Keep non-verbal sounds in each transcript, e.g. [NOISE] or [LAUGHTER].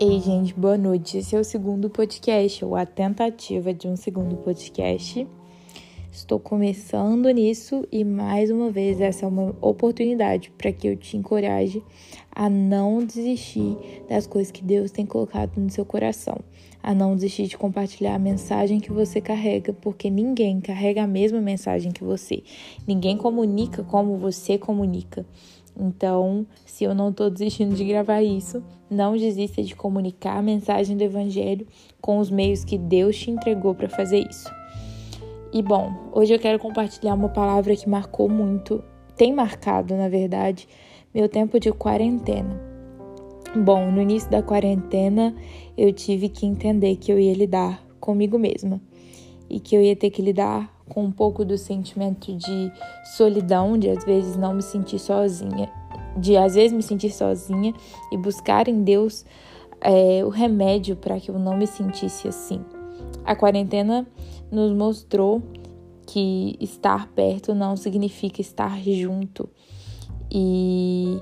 Ei, gente, boa noite. Esse é o segundo podcast, ou a tentativa de um segundo podcast. Estou começando nisso e mais uma vez essa é uma oportunidade para que eu te encoraje a não desistir das coisas que Deus tem colocado no seu coração, a não desistir de compartilhar a mensagem que você carrega, porque ninguém carrega a mesma mensagem que você. Ninguém comunica como você comunica. Então, se eu não estou desistindo de gravar isso, não desista de comunicar a mensagem do Evangelho com os meios que Deus te entregou para fazer isso. E bom, hoje eu quero compartilhar uma palavra que marcou muito, tem marcado, na verdade, meu tempo de quarentena. Bom, no início da quarentena eu tive que entender que eu ia lidar comigo mesma e que eu ia ter que lidar com um pouco do sentimento de solidão, de às vezes não me sentir sozinha, de às vezes me sentir sozinha e buscar em Deus é, o remédio para que eu não me sentisse assim. A quarentena nos mostrou que estar perto não significa estar junto. E,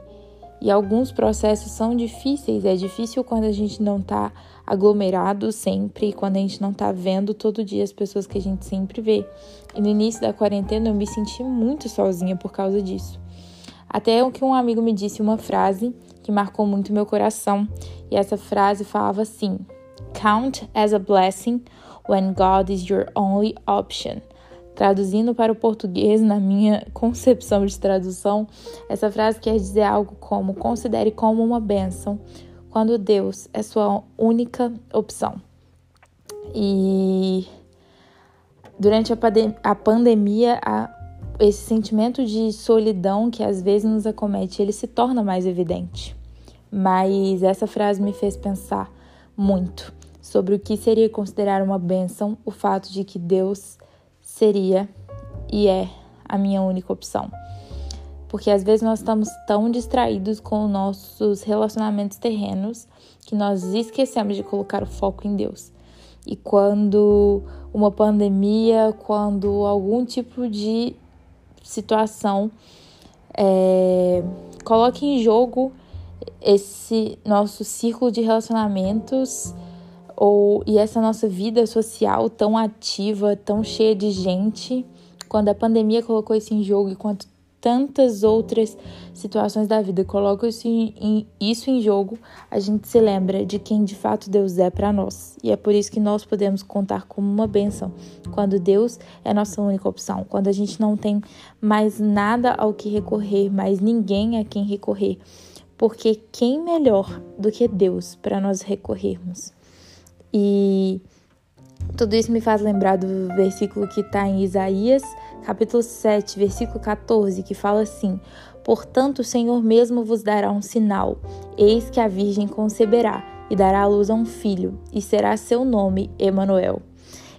e alguns processos são difíceis. É difícil quando a gente não está aglomerado sempre, quando a gente não tá vendo todo dia as pessoas que a gente sempre vê. E no início da quarentena eu me senti muito sozinha por causa disso. Até que um amigo me disse uma frase que marcou muito meu coração, e essa frase falava assim: Count as a blessing when God is your only option. Traduzindo para o português, na minha [LAUGHS] concepção de tradução, essa frase quer dizer algo como: considere como uma bênção quando Deus é sua única opção. E durante a, pandemia, a, esse sentimento de solidão que às vezes nos acomete, ele se torna mais evidente. Mas essa frase me fez pensar muito sobre o que seria considerar uma bênção o fato de que Deus seria e é a minha única opção porque às vezes nós estamos tão distraídos com nossos relacionamentos terrenos que nós esquecemos de colocar o foco em Deus. E quando uma pandemia, quando algum tipo de situação é, coloca em jogo esse nosso círculo de relacionamentos ou e essa nossa vida social tão ativa, tão cheia de gente, quando a pandemia colocou isso em jogo e quando tantas outras situações da vida colocam isso em, isso em jogo, a gente se lembra de quem de fato Deus é para nós. E é por isso que nós podemos contar como uma bênção quando Deus é nossa única opção, quando a gente não tem mais nada ao que recorrer, mais ninguém a quem recorrer. Porque quem melhor do que Deus para nós recorrermos? E tudo isso me faz lembrar do versículo que está em Isaías capítulo 7, versículo 14, que fala assim: Portanto, o Senhor mesmo vos dará um sinal: eis que a Virgem conceberá e dará à luz a um filho, e será seu nome Emanuel.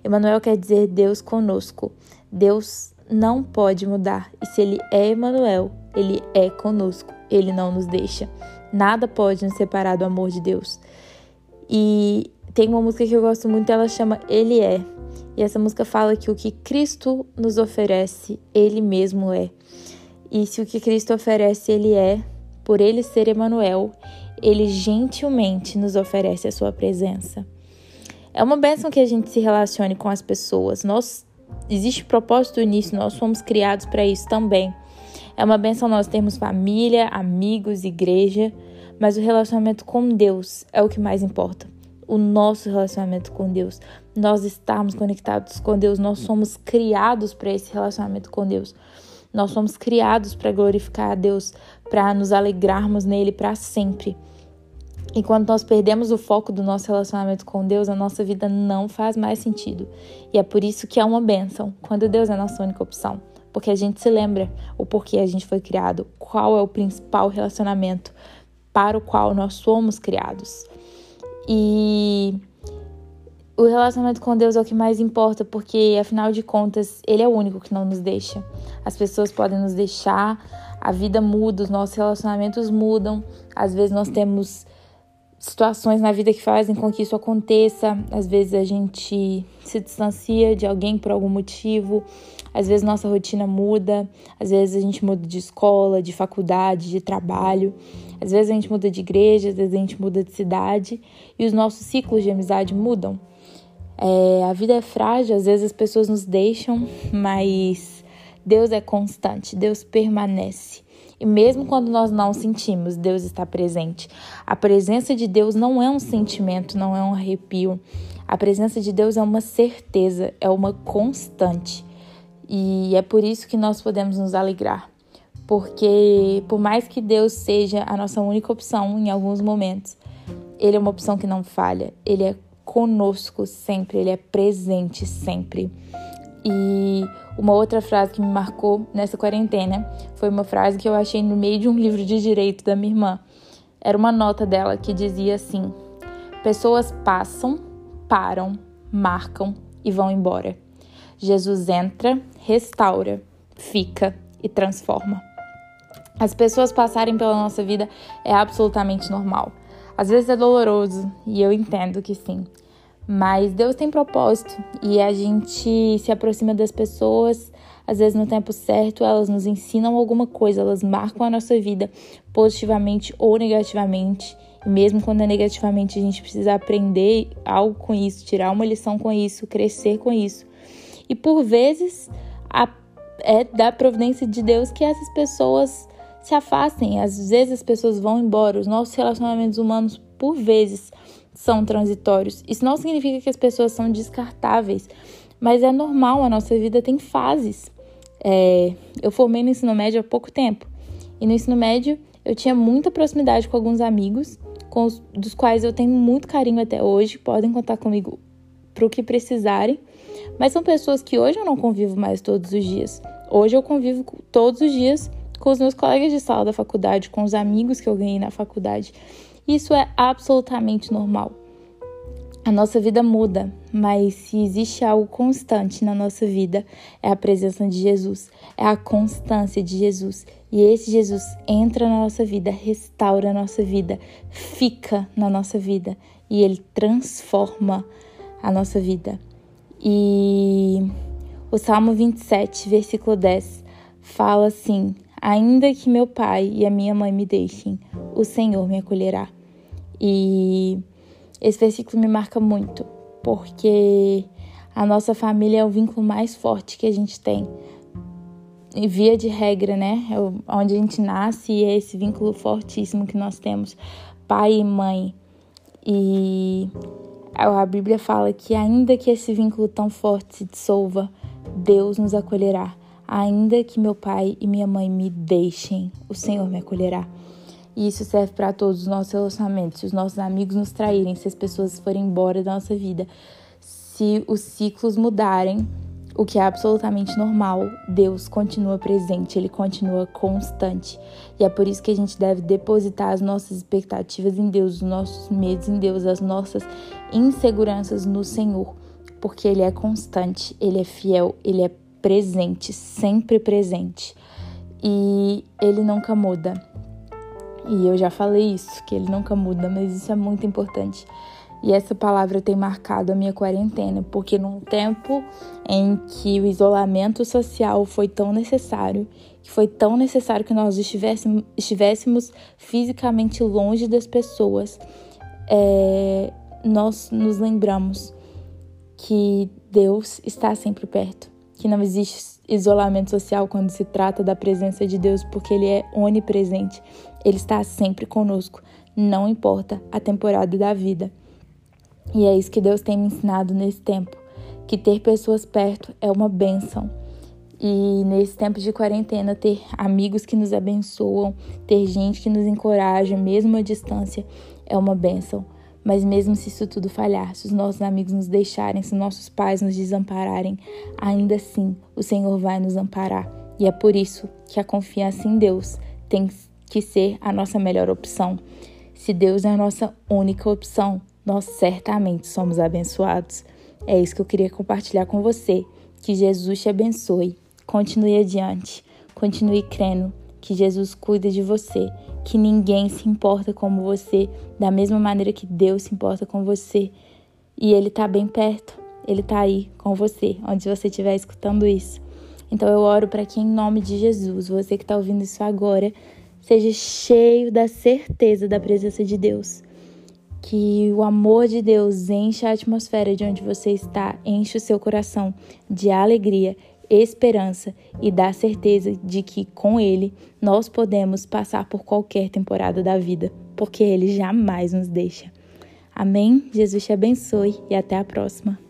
Emanuel quer dizer Deus conosco. Deus não pode mudar, e se ele é Emanuel, ele é conosco. Ele não nos deixa. Nada pode nos separar do amor de Deus. E tem uma música que eu gosto muito, ela chama Ele é. E essa música fala que o que Cristo nos oferece, Ele mesmo é. E se o que Cristo oferece, Ele é, por Ele ser Emanuel, Ele gentilmente nos oferece a sua presença. É uma bênção que a gente se relacione com as pessoas. Nós existe propósito nisso, nós fomos criados para isso também. É uma bênção nós termos família, amigos, igreja, mas o relacionamento com Deus é o que mais importa o nosso relacionamento com Deus, nós estarmos conectados com Deus, nós somos criados para esse relacionamento com Deus. Nós somos criados para glorificar a Deus, para nos alegrarmos nele para sempre. E quando nós perdemos o foco do nosso relacionamento com Deus, a nossa vida não faz mais sentido. E é por isso que é uma bênção quando Deus é a nossa única opção. Porque a gente se lembra o porquê a gente foi criado, qual é o principal relacionamento para o qual nós somos criados. E o relacionamento com Deus é o que mais importa, porque afinal de contas, Ele é o único que não nos deixa. As pessoas podem nos deixar, a vida muda, os nossos relacionamentos mudam. Às vezes nós temos situações na vida que fazem com que isso aconteça. Às vezes a gente se distancia de alguém por algum motivo, às vezes nossa rotina muda, às vezes a gente muda de escola, de faculdade, de trabalho, às vezes a gente muda de igreja, às vezes a gente muda de cidade e os nossos ciclos de amizade mudam. É, a vida é frágil, às vezes as pessoas nos deixam, mas Deus é constante, Deus permanece. E mesmo quando nós não sentimos, Deus está presente. A presença de Deus não é um sentimento, não é um arrepio. A presença de Deus é uma certeza, é uma constante. E é por isso que nós podemos nos alegrar. Porque, por mais que Deus seja a nossa única opção em alguns momentos, Ele é uma opção que não falha. Ele é conosco sempre, Ele é presente sempre. E uma outra frase que me marcou nessa quarentena foi uma frase que eu achei no meio de um livro de direito da minha irmã. Era uma nota dela que dizia assim: Pessoas passam, param, marcam e vão embora. Jesus entra, restaura, fica e transforma. As pessoas passarem pela nossa vida é absolutamente normal. Às vezes é doloroso e eu entendo que sim. Mas Deus tem propósito e a gente se aproxima das pessoas, às vezes no tempo certo, elas nos ensinam alguma coisa, elas marcam a nossa vida positivamente ou negativamente. E mesmo quando é negativamente, a gente precisa aprender algo com isso, tirar uma lição com isso, crescer com isso. E por vezes a, é da providência de Deus que essas pessoas se afastem. Às vezes as pessoas vão embora. Os nossos relacionamentos humanos, por vezes, são transitórios. Isso não significa que as pessoas são descartáveis, mas é normal, a nossa vida tem fases. É, eu formei no ensino médio há pouco tempo, e no ensino médio eu tinha muita proximidade com alguns amigos, com os, dos quais eu tenho muito carinho até hoje, podem contar comigo para o que precisarem, mas são pessoas que hoje eu não convivo mais todos os dias. Hoje eu convivo todos os dias com os meus colegas de sala da faculdade, com os amigos que eu ganhei na faculdade. Isso é absolutamente normal. A nossa vida muda, mas se existe algo constante na nossa vida, é a presença de Jesus, é a constância de Jesus. E esse Jesus entra na nossa vida, restaura a nossa vida, fica na nossa vida e ele transforma a nossa vida. E o Salmo 27, versículo 10, fala assim: Ainda que meu pai e a minha mãe me deixem, o Senhor me acolherá. E esse versículo me marca muito, porque a nossa família é o vínculo mais forte que a gente tem. E via de regra, né? É onde a gente nasce e é esse vínculo fortíssimo que nós temos, pai e mãe. E a Bíblia fala que ainda que esse vínculo tão forte se dissolva, Deus nos acolherá. Ainda que meu pai e minha mãe me deixem, o Senhor me acolherá. E isso serve para todos os nossos relacionamentos. Se os nossos amigos nos traírem, se as pessoas forem embora da nossa vida, se os ciclos mudarem, o que é absolutamente normal, Deus continua presente, ele continua constante. E é por isso que a gente deve depositar as nossas expectativas em Deus, os nossos medos em Deus, as nossas inseguranças no Senhor, porque ele é constante, ele é fiel, ele é presente, sempre presente. E ele nunca muda. E eu já falei isso, que ele nunca muda, mas isso é muito importante. E essa palavra tem marcado a minha quarentena, porque num tempo em que o isolamento social foi tão necessário, que foi tão necessário que nós estivéssemos, estivéssemos fisicamente longe das pessoas, é, nós nos lembramos que Deus está sempre perto, que não existe isolamento social quando se trata da presença de Deus, porque Ele é onipresente ele está sempre conosco, não importa a temporada da vida. E é isso que Deus tem me ensinado nesse tempo, que ter pessoas perto é uma bênção. E nesse tempo de quarentena, ter amigos que nos abençoam, ter gente que nos encoraja, mesmo à distância, é uma bênção. Mas mesmo se isso tudo falhar, se os nossos amigos nos deixarem, se nossos pais nos desampararem, ainda assim o Senhor vai nos amparar. E é por isso que a confiança em Deus tem que ser a nossa melhor opção. Se Deus é a nossa única opção, nós certamente somos abençoados. É isso que eu queria compartilhar com você. Que Jesus te abençoe. Continue adiante. Continue crendo que Jesus cuida de você, que ninguém se importa como você, da mesma maneira que Deus se importa com você. E Ele está bem perto, Ele está aí com você, onde você estiver escutando isso. Então eu oro para que, em nome de Jesus, você que está ouvindo isso agora, seja cheio da certeza da presença de Deus. Que o amor de Deus enche a atmosfera de onde você está, enche o seu coração de alegria, esperança e dá certeza de que com Ele nós podemos passar por qualquer temporada da vida, porque Ele jamais nos deixa. Amém? Jesus te abençoe e até a próxima.